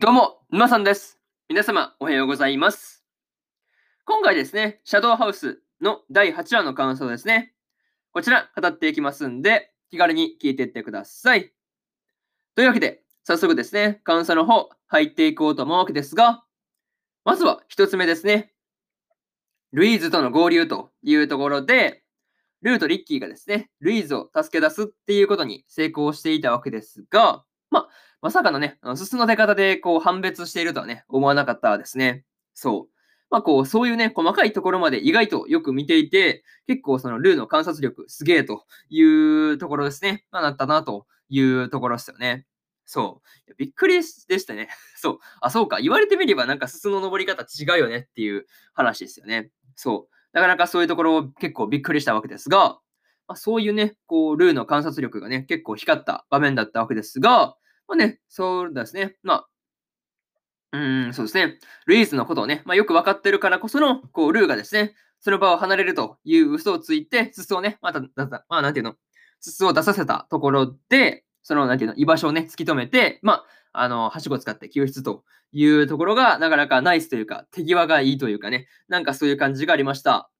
どうも、沼さんです。皆様、おはようございます。今回ですね、シャドウハウスの第8話の感想ですね。こちら、語っていきますんで、気軽に聞いていってください。というわけで、早速ですね、感想の方、入っていこうと思うわけですが、まずは一つ目ですね。ルイーズとの合流というところで、ルーとリッキーがですね、ルイーズを助け出すっていうことに成功していたわけですが、まあ、まさかのね、あのすすの出方でこう判別しているとはね、思わなかったですね。そう。まあこう、そういうね、細かいところまで意外とよく見ていて、結構そのルーの観察力すげえというところですね。まあなったなというところですよね。そう。びっくりでしたね。そう。あ、そうか。言われてみればなんかすすの登り方違うよねっていう話ですよね。そう。なかなかそういうところ結構びっくりしたわけですが、まあ、そういうね、こう、ルーの観察力がね、結構光った場面だったわけですが、まあね、そうですね。まあ、うん、そうですね。ルイーズのことをね、まあ、よく分かってるからこその、こう、ルーがですね、その場を離れるという嘘をついて、すすをね、また、まあ、なんていうの、すすを出させたところで、その、なんていうの、居場所をね、突き止めて、まあ、あの、はしごを使って救出というところが、なかなかナイスというか、手際がいいというかね、なんかそういう感じがありました。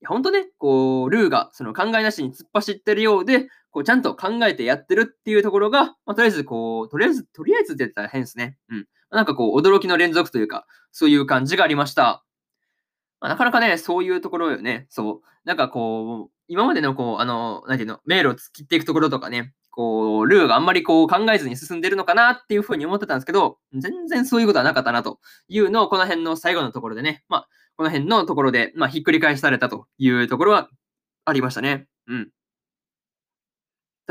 いや本当ね、こう、ルーがその考えなしに突っ走ってるようで、こう、ちゃんと考えてやってるっていうところが、まあ、とりあえず、こう、とりあえず、とりあえずって言ったら変ですね。うん。なんかこう、驚きの連続というか、そういう感じがありました。まあ、なかなかね、そういうところよね。そう。なんかこう、今までのこう、あの、なんていうの、迷路を突きっていくところとかね、こう、ルーがあんまりこう考えずに進んでるのかなっていうふうに思ってたんですけど、全然そういうことはなかったなというのを、この辺の最後のところでね、まあ、この辺のところで、まあ、ひっくり返されたというところはありましたね。うん。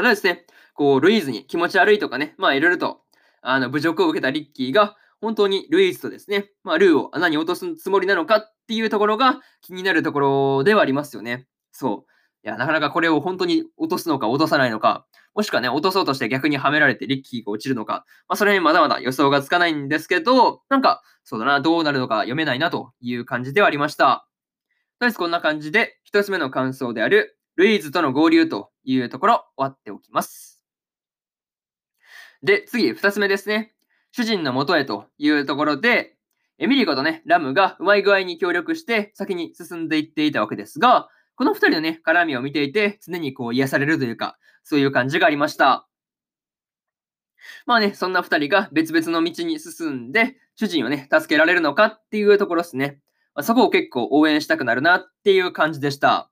ただですね、こう、ルイーズに気持ち悪いとかね、まあ、いろいろと、あの、侮辱を受けたリッキーが、本当にルイーズとですね、まあ、ルーを穴に落とすつもりなのかっていうところが気になるところではありますよね。そう。いや、なかなかこれを本当に落とすのか落とさないのか、もしくはね、落とそうとして逆にはめられてリッキーが落ちるのか、まあ、それ辺まだまだ予想がつかないんですけど、なんか、そうだな、どうなるのか読めないなという感じではありました。とりあえずこんな感じで、一つ目の感想である、ルイーズとの合流というところ、終わっておきます。で、次、二つ目ですね。主人の元へというところで、エミリコとね、ラムがうまい具合に協力して先に進んでいっていたわけですが、この二人のね、絡みを見ていて、常にこう癒されるというか、そういう感じがありました。まあね、そんな二人が別々の道に進んで、主人をね、助けられるのかっていうところですね。まあ、そこを結構応援したくなるなっていう感じでした。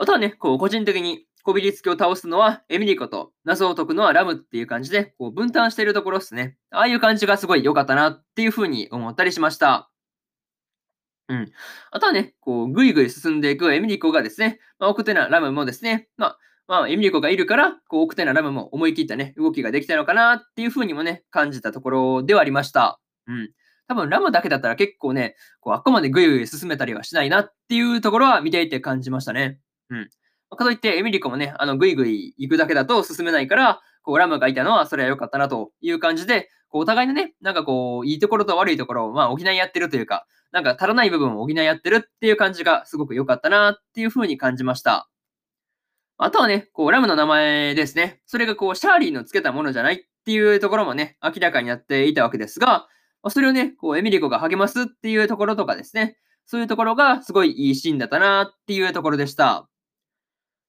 あとはね、こう、個人的に、こびりつきを倒すのはエミリコと、謎を解くのはラムっていう感じで、こう、分担しているところですね。ああいう感じがすごい良かったなっていうふうに思ったりしました。うん。あとはね、こう、ぐいぐい進んでいくエミリコがですね、まあ、奥手なラムもですね、まあ、まあ、エミリコがいるから、こう、奥手なラムも思い切ったね、動きができたのかなっていうふうにもね、感じたところではありました。うん。多分、ラムだけだったら結構ね、こう、あっこまでぐいぐい進めたりはしないなっていうところは見ていて感じましたね。うん。かといって、エミリコもね、あの、ぐいぐい行くだけだと進めないから、こう、ラムがいたのは、それは良かったなという感じで、こう、お互いのね、なんかこう、いいところと悪いところを、まあ、補い合ってるというか、なんか足らない部分を補い合ってるっていう感じがすごく良かったなっていう風に感じました。あとはね、こう、ラムの名前ですね。それがこう、シャーリーのつけたものじゃないっていうところもね、明らかになっていたわけですが、それをね、こう、エミリコが励ますっていうところとかですね、そういうところがすごいいいシーンだったなっていうところでした。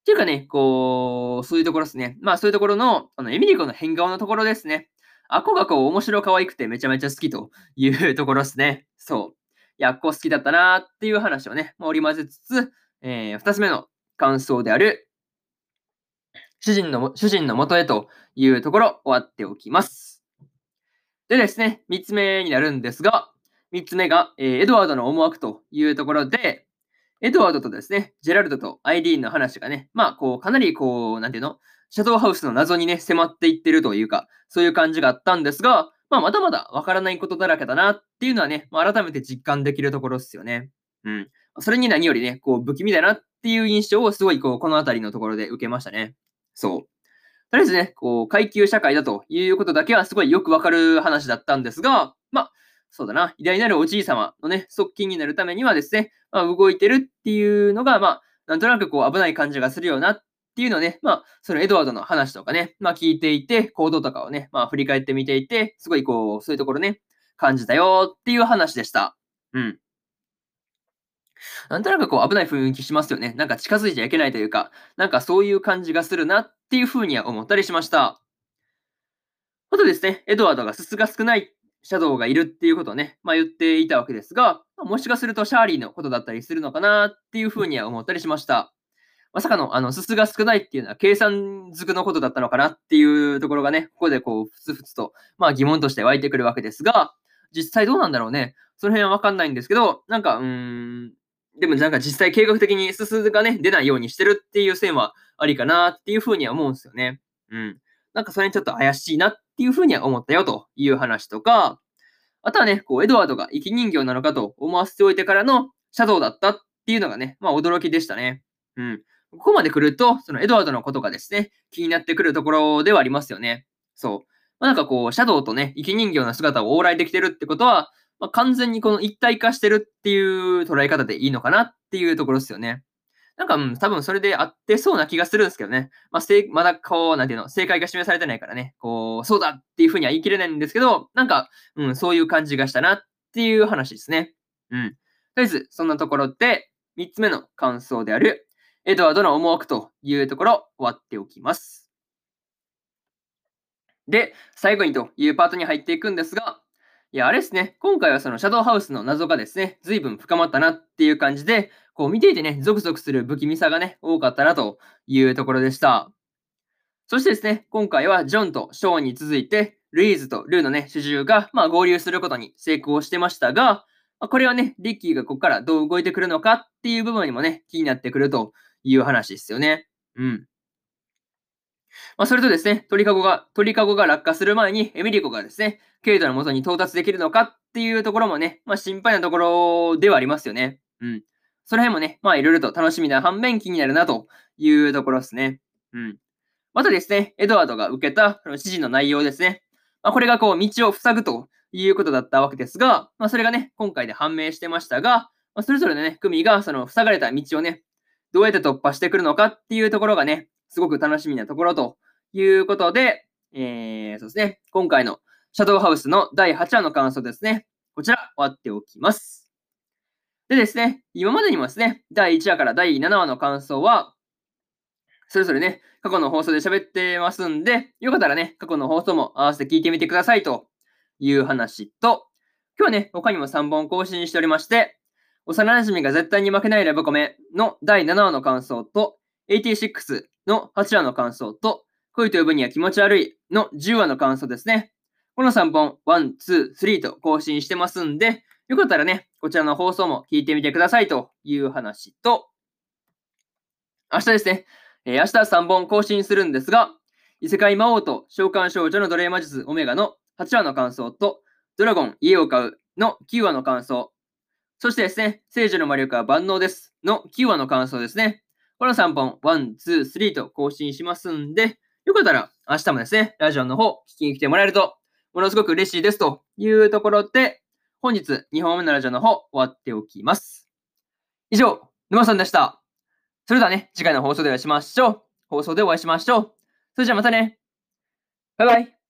っていうかね、こう、そういうところですね。まあそういうところの、あの、エミリコの変顔のところですね。あこがこう、面白可愛くてめちゃめちゃ好きというところですね。そう。いや、あっこ好きだったなーっていう話をね、織り交ぜつつ、えー、二つ目の感想である、主人の、主人の元へというところ終わっておきます。でですね、三つ目になるんですが、三つ目が、えー、エドワードの思惑というところで、エドワードとですね、ジェラルドとアイリーンの話がね、まあ、こう、かなりこう、なんていうのシャドウハウスの謎にね、迫っていってるというか、そういう感じがあったんですが、まあ、まだまだわからないことだらけだなっていうのはね、まあ、改めて実感できるところですよね。うん。それに何よりね、こう、不気味だなっていう印象をすごい、こう、この辺りのところで受けましたね。そう。とりあえずね、こう、階級社会だということだけはすごいよくわかる話だったんですが、まあ、そうだな、偉大なるおじい様のね、側近になるためにはですね、まあ、動いてるっていうのが、まあ、なんとなくこう、危ない感じがするよなっていうのをね、まあ、そのエドワードの話とかね、まあ聞いていて、行動とかをね、まあ振り返ってみていて、すごいこう、そういうところね、感じたよっていう話でした。うん。なんとなくこう危ない雰囲気しますよね。なんか近づいちゃいけないというか、なんかそういう感じがするなっていうふうには思ったりしました。あとですね、エドワードがすすが少ないシャドウがいるっていうことをね、まあ、言っていたわけですが、もしかするとシャーリーのことだったりするのかなっていうふうには思ったりしました。まさかの、あの、すすが少ないっていうのは計算づくのことだったのかなっていうところがね、ここでこう、ふつふつと、まあ疑問として湧いてくるわけですが、実際どうなんだろうね。その辺はわかんないんですけど、なんか、うーん、でもなんか実際計画的にすすがね、出ないようにしてるっていう線はありかなっていうふうには思うんですよね。うん。なんかそれにちょっと怪しいなっっていうふうには思ったよという話とか、あとはね、こう、エドワードが生き人形なのかと思わせておいてからのシャドウだったっていうのがね、まあ驚きでしたね。うん。ここまで来ると、そのエドワードのことがですね、気になってくるところではありますよね。そう。まあ、なんかこう、シャドウとね、生き人形の姿を往来できてるってことは、まあ、完全にこの一体化してるっていう捉え方でいいのかなっていうところですよね。なんか、うん、多分それで合ってそうな気がするんですけどね。まあ、まだこう、なんていうの、正解が示されてないからね、こう、そうだっていうふうには言い切れないんですけど、なんか、うん、そういう感じがしたなっていう話ですね。うん。とりあえず、そんなところで、3つ目の感想である、エドワードの思惑というところ、終わっておきます。で、最後にというパートに入っていくんですが、いや、あれですね、今回はそのシャドウハウスの謎がですね、随分深まったなっていう感じで、こう見ていてね、ゾクゾクする不気味さがね、多かったなというところでした。そしてですね、今回はジョンとショーンに続いて、ルイーズとルーのね、主従が、まあ、合流することに成功してましたが、まあ、これはね、リッキーがここからどう動いてくるのかっていう部分にもね、気になってくるという話ですよね。うん。まあ、それとですね、鳥かごが、鳥かごが落下する前に、エミリコがですね、ケイトの元に到達できるのかっていうところもね、まあ、心配なところではありますよね。うん。その辺もね、まあ、いろいろと楽しみな反面気になるなというところですね。うん。またですね、エドワードが受けた指示の内容ですね。まあ、これがこう、道を塞ぐということだったわけですが、まあ、それがね、今回で判明してましたが、まあ、それぞれのね、組がその塞がれた道をね、どうやって突破してくるのかっていうところがね、すごく楽しみなところということで、えー、そうですね、今回のシャドウハウスの第8話の感想ですね。こちら、終わっておきます。でですね、今までにもですね、第1話から第7話の感想は、それぞれね、過去の放送で喋ってますんで、よかったらね、過去の放送も合わせて聞いてみてくださいという話と、今日はね、他にも3本更新しておりまして、幼馴染が絶対に負けないラブコメの第7話の感想と、86の8話の感想と、恋と呼ぶには気持ち悪いの10話の感想ですね。この3本、1、2、3と更新してますんで、よかったらね、こちらの放送も聞いてみてくださいという話と、明日ですね、えー、明日3本更新するんですが、異世界魔王と召喚少女の奴隷魔術オメガの8話の感想と、ドラゴン家を買うの9話の感想、そしてですね、聖女の魔力は万能ですの9話の感想ですね。この3本、1、2、3と更新しますんで、よかったら明日もですね、ラジオの方聞きに来てもらえるとものすごく嬉しいですというところで、本日2本目のラジオの方終わっておきます。以上、沼さんでした。それではね、次回の放送でお会いしましょう。放送でお会いしましょう。それじゃあまたね。バイバイ。